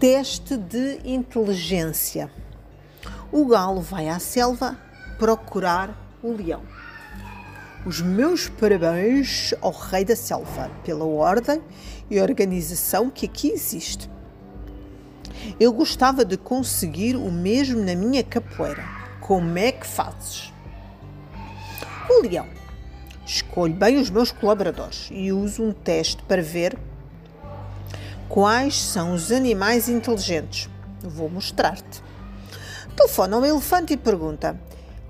Teste de inteligência. O galo vai à selva procurar o leão. Os meus parabéns ao rei da selva pela ordem e organização que aqui existe. Eu gostava de conseguir o mesmo na minha capoeira. Como é que fazes? O leão. Escolho bem os meus colaboradores e uso um teste para ver Quais são os animais inteligentes? Vou mostrar-te. Telefona ao elefante e pergunta: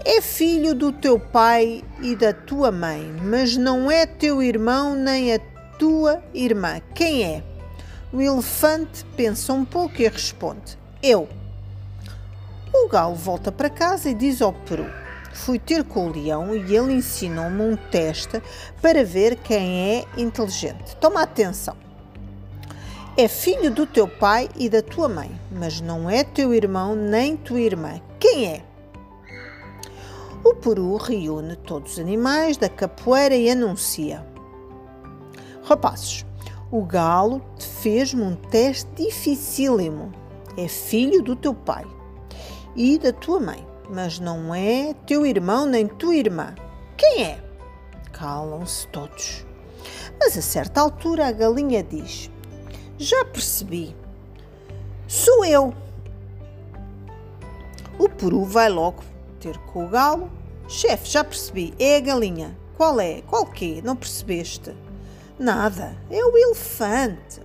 É filho do teu pai e da tua mãe, mas não é teu irmão nem a tua irmã. Quem é? O elefante pensa um pouco e responde: Eu. O galo volta para casa e diz ao peru: Fui ter com o leão e ele ensinou-me um teste para ver quem é inteligente. Toma atenção. É filho do teu pai e da tua mãe, mas não é teu irmão nem tua irmã. Quem é? O peru reúne todos os animais da capoeira e anuncia: Rapazes, o galo fez-me um teste dificílimo. É filho do teu pai e da tua mãe, mas não é teu irmão nem tua irmã. Quem é? Calam-se todos. Mas a certa altura a galinha diz: já percebi. Sou eu. O peru vai logo ter com o galo. Chefe, já percebi. É a galinha. Qual é? Qual quê? Não percebeste? Nada. É o elefante.